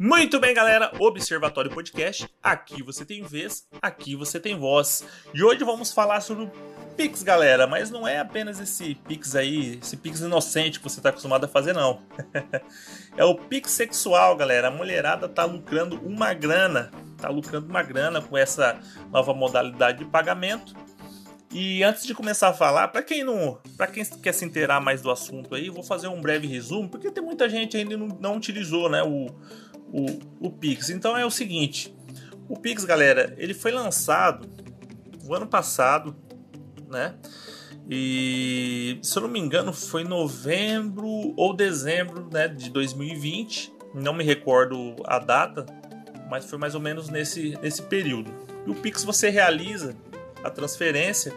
Muito bem, galera. Observatório Podcast. Aqui você tem vez, aqui você tem voz. E hoje vamos falar sobre o Pix, galera. Mas não é apenas esse Pix aí, esse Pix inocente que você está acostumado a fazer, não. é o Pix sexual, galera. A mulherada tá lucrando uma grana. Tá lucrando uma grana com essa nova modalidade de pagamento. E antes de começar a falar, para quem não, para quem quer se inteirar mais do assunto aí, vou fazer um breve resumo, porque tem muita gente ainda não, não utilizou, né, o, o, o Pix. Então é o seguinte, o Pix, galera, ele foi lançado o ano passado, né? E se eu não me engano foi novembro ou dezembro, né, de 2020. Não me recordo a data, mas foi mais ou menos nesse, nesse período. E o Pix você realiza a transferência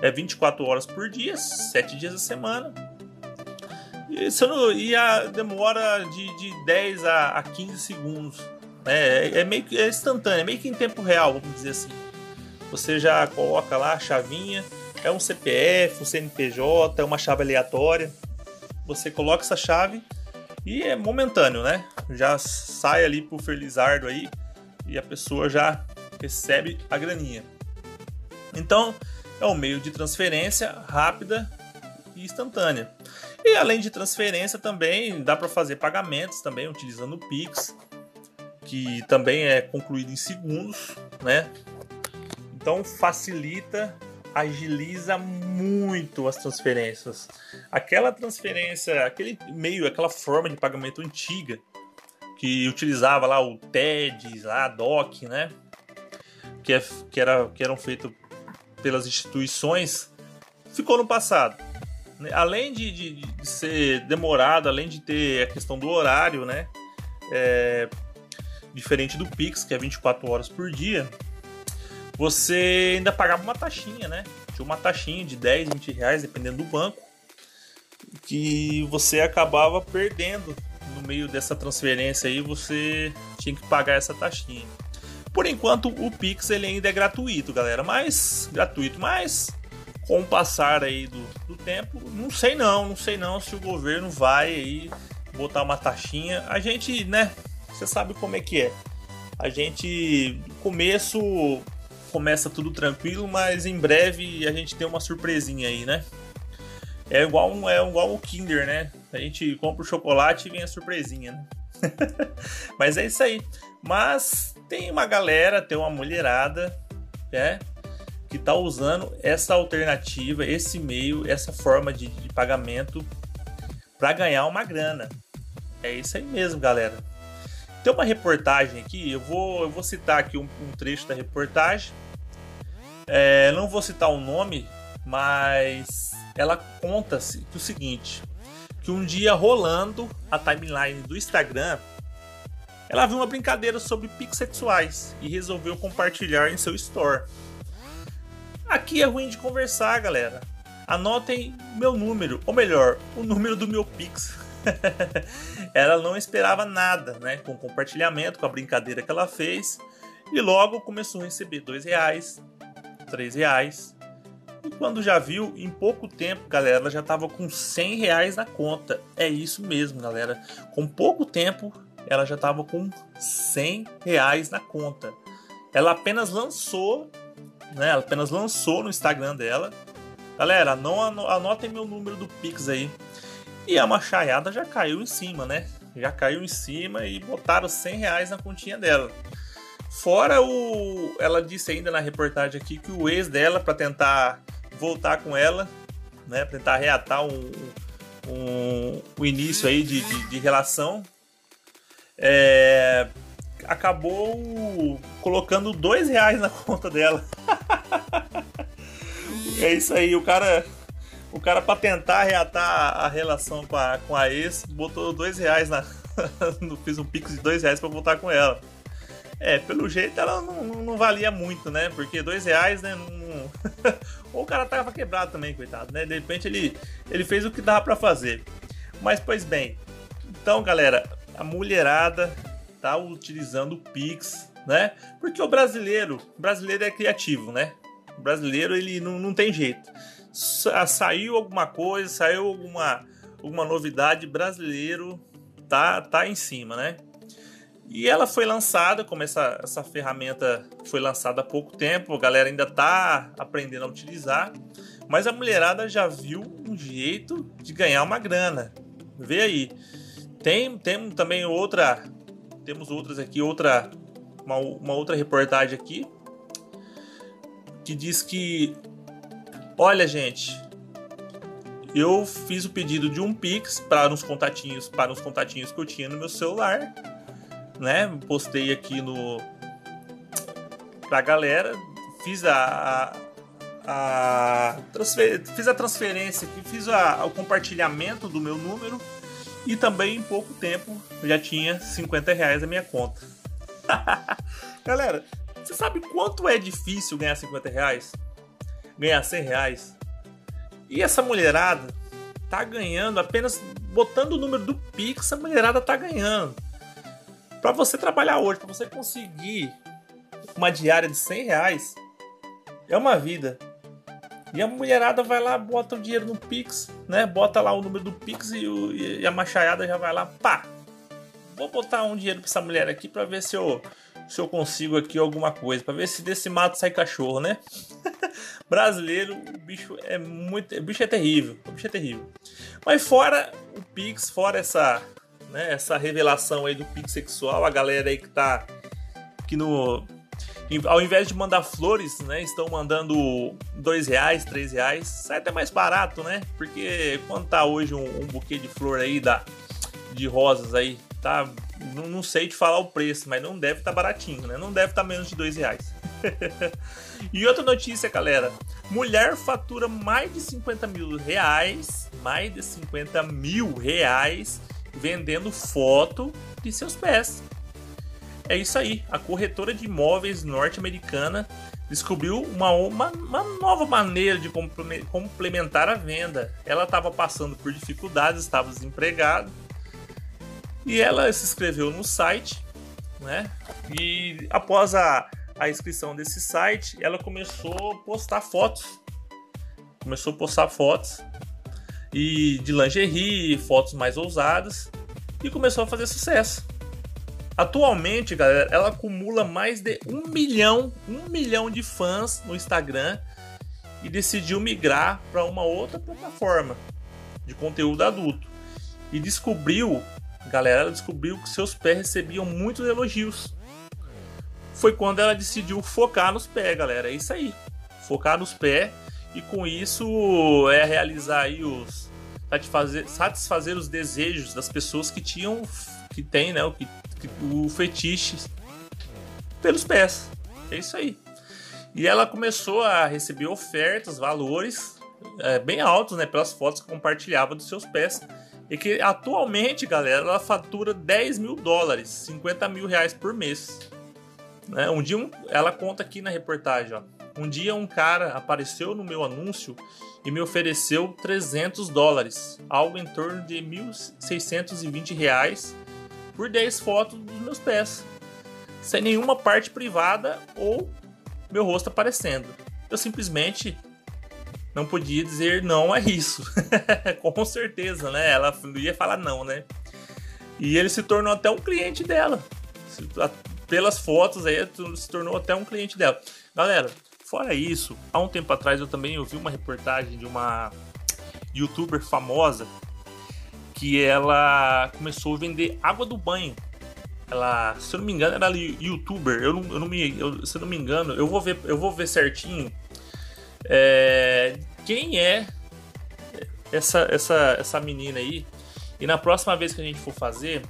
é 24 horas por dia, 7 dias a semana. Não, e a demora de, de 10 a, a 15 segundos. É, é, é meio que é instantâneo, é meio que em tempo real, vamos dizer assim. Você já coloca lá a chavinha, é um CPF, um CNPJ, é uma chave aleatória. Você coloca essa chave e é momentâneo, né? Já sai ali pro Felizardo aí e a pessoa já recebe a graninha. Então, é um meio de transferência rápida e instantânea. E além de transferência também dá para fazer pagamentos também utilizando o Pix, que também é concluído em segundos, né? Então facilita, agiliza muito as transferências. Aquela transferência, aquele meio, aquela forma de pagamento antiga que utilizava lá o TED, lá a DOC, né? Que, é, que, era, que eram feitos pelas instituições ficou no passado. Além de, de, de, ser demorado, além de ter a questão do horário, né? É, diferente do Pix, que é 24 horas por dia, você ainda pagava uma taxinha, né? Tinha uma taxinha de 10, 20 reais, dependendo do banco, que você acabava perdendo no meio dessa transferência aí, você tinha que pagar essa taxinha. Por enquanto, o Pix ele ainda é gratuito, galera. Mas gratuito, mas com o passar aí do tempo, não sei não, não sei não se o governo vai aí botar uma taxinha. A gente, né? Você sabe como é que é. A gente, começo começa tudo tranquilo, mas em breve a gente tem uma surpresinha aí, né? É igual, é igual o Kinder, né? A gente compra o chocolate e vem a surpresinha, né? mas é isso aí. Mas tem uma galera, tem uma mulherada, né? Que tá usando essa alternativa, esse meio, essa forma de, de pagamento para ganhar uma grana. É isso aí mesmo, galera. Tem uma reportagem aqui, eu vou, eu vou citar aqui um, um trecho da reportagem. É, não vou citar o nome, mas ela conta-se o seguinte: que um dia rolando a timeline do Instagram, ela viu uma brincadeira sobre pics sexuais e resolveu compartilhar em seu store. Aqui é ruim de conversar, galera. Anotem meu número, ou melhor, o número do meu Pix. ela não esperava nada, né? Com o compartilhamento, com a brincadeira que ela fez. E logo começou a receber dois reais, três reais. E quando já viu, em pouco tempo, galera, ela já estava com 100 reais na conta. É isso mesmo, galera. Com pouco tempo, ela já estava com 100 reais na conta. Ela apenas lançou, né? Ela apenas lançou no Instagram dela. Galera, não anotem meu número do Pix aí. E a machaiada já caiu em cima, né? Já caiu em cima e botaram 100 reais na continha dela. Fora o. Ela disse ainda na reportagem aqui que o ex dela, para tentar voltar com ela, né? Pra tentar reatar um, um, um início aí de, de, de relação, é, acabou colocando dois reais na conta dela. É isso aí, o cara. O cara, para tentar reatar a relação com a, com a ex, botou dois reais na. fiz um pix de dois reais pra voltar com ela. É, pelo jeito ela não, não, valia muito, né? Porque dois reais, né? Não... Ou o cara tava quebrado também, coitado, né? De repente ele, ele fez o que dava para fazer. Mas, pois bem. Então, galera, a mulherada tá utilizando o Pix, né? Porque o brasileiro, o brasileiro é criativo, né? O brasileiro ele não, não tem jeito. Sa saiu alguma coisa, saiu alguma, alguma novidade, brasileiro tá tá em cima, né? E ela foi lançada, como essa, essa ferramenta foi lançada há pouco tempo, a galera ainda tá aprendendo a utilizar, mas a mulherada já viu um jeito de ganhar uma grana. Vê aí. Tem, tem também outra, temos outras aqui, outra uma, uma outra reportagem aqui que diz que olha, gente, eu fiz o pedido de um Pix para uns contatinhos, para uns contatinhos que eu tinha no meu celular né? Postei aqui no pra galera, fiz a, a, a transfer, fiz a transferência aqui, fiz a, o compartilhamento do meu número e também em pouco tempo já tinha 50 reais na minha conta. galera, você sabe quanto é difícil ganhar 50 reais? Ganhar 100 reais? E essa mulherada tá ganhando apenas botando o número do Pix, a mulherada tá ganhando. Para você trabalhar hoje, para você conseguir uma diária de 100 reais, é uma vida. E a mulherada vai lá, bota o dinheiro no Pix, né? Bota lá o número do Pix e, o, e a machaiada já vai lá, pá! Vou botar um dinheiro pra essa mulher aqui para ver se eu, se eu consigo aqui alguma coisa, para ver se desse mato sai cachorro, né? Brasileiro, o bicho é muito, o bicho é terrível, o bicho é terrível. Mas fora o Pix, fora essa né? Essa revelação aí do Pix sexual, a galera aí que tá que no ao invés de mandar flores, né, estão mandando dois reais, três reais, sai até mais barato, né? Porque quando tá hoje um, um buquê de flor aí da de rosas aí, tá? Não, não sei te falar o preço, mas não deve estar tá baratinho, né? Não deve estar tá menos de dois reais. e outra notícia, galera: mulher fatura mais de 50 mil reais, mais de 50 mil reais vendendo foto de seus pés. É isso aí, a corretora de imóveis norte-americana descobriu uma, uma, uma, nova maneira de complementar a venda. Ela estava passando por dificuldades, estava desempregada e ela se inscreveu no site, né? E após a, a inscrição desse site, ela começou a postar fotos. Começou a postar fotos e de lingerie, fotos mais ousadas e começou a fazer sucesso. Atualmente, galera, ela acumula mais de um milhão, um milhão de fãs no Instagram e decidiu migrar para uma outra plataforma de conteúdo adulto e descobriu, galera, descobriu que seus pés recebiam muitos elogios. Foi quando ela decidiu focar nos pés, galera. É isso aí, focar nos pés e com isso é realizar aí os satisfazer, satisfazer os desejos das pessoas que tinham, que tem, né, o, que, o fetiche pelos pés. É isso aí. E ela começou a receber ofertas, valores é, bem altos, né, pelas fotos que compartilhava dos seus pés. E que atualmente, galera, ela fatura 10 mil dólares, 50 mil reais por mês. Né? Um dia, um, ela conta aqui na reportagem, ó. Um dia um cara apareceu no meu anúncio e me ofereceu 300 dólares, algo em torno de 1.620 reais por 10 fotos dos meus pés, sem nenhuma parte privada ou meu rosto aparecendo. Eu simplesmente não podia dizer não a isso. Com certeza, né? Ela ia falar não, né? E ele se tornou até um cliente dela. Pelas fotos aí, se tornou até um cliente dela. Galera, Fora isso, há um tempo atrás eu também ouvi uma reportagem de uma youtuber famosa que ela começou a vender água do banho. Ela, se eu não me engano, era youtuber. Eu não, eu não me, eu, se eu não me engano, eu vou ver, eu vou ver certinho é, quem é essa, essa, essa menina aí. E na próxima vez que a gente for fazer,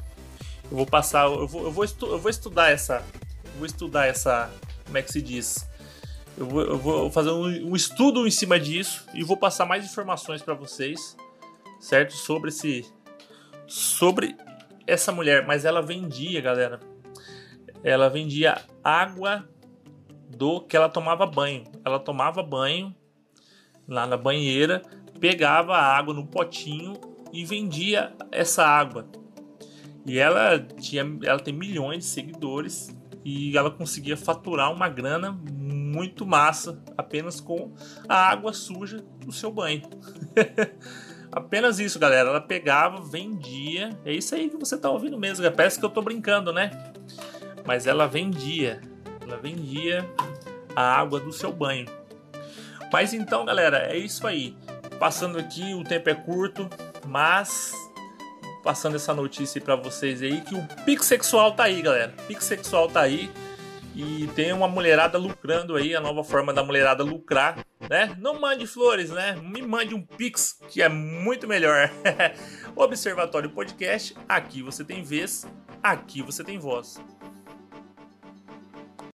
eu vou passar, eu vou, eu vou, estu, eu vou estudar essa, vou estudar essa, como é que se diz? Eu vou, eu vou fazer um, um, estudo em cima disso e vou passar mais informações para vocês, certo? Sobre esse, sobre essa mulher. Mas ela vendia, galera. Ela vendia água do que ela tomava banho. Ela tomava banho lá na banheira, pegava a água no potinho e vendia essa água. E ela tinha, ela tem milhões de seguidores e ela conseguia faturar uma grana muito massa apenas com a água suja do seu banho. Apenas isso, galera. Ela pegava, vendia. É isso aí que você tá ouvindo mesmo. Parece que eu tô brincando, né? Mas ela vendia. Ela vendia a água do seu banho. Mas então, galera, é isso aí. Passando aqui, o tempo é curto, mas passando essa notícia para vocês aí que o Pix Sexual tá aí, galera. Pix Sexual tá aí e tem uma mulherada lucrando aí, a nova forma da mulherada lucrar, né? Não mande flores, né? Me mande um Pix, que é muito melhor. Observatório Podcast, aqui você tem vez, aqui você tem voz.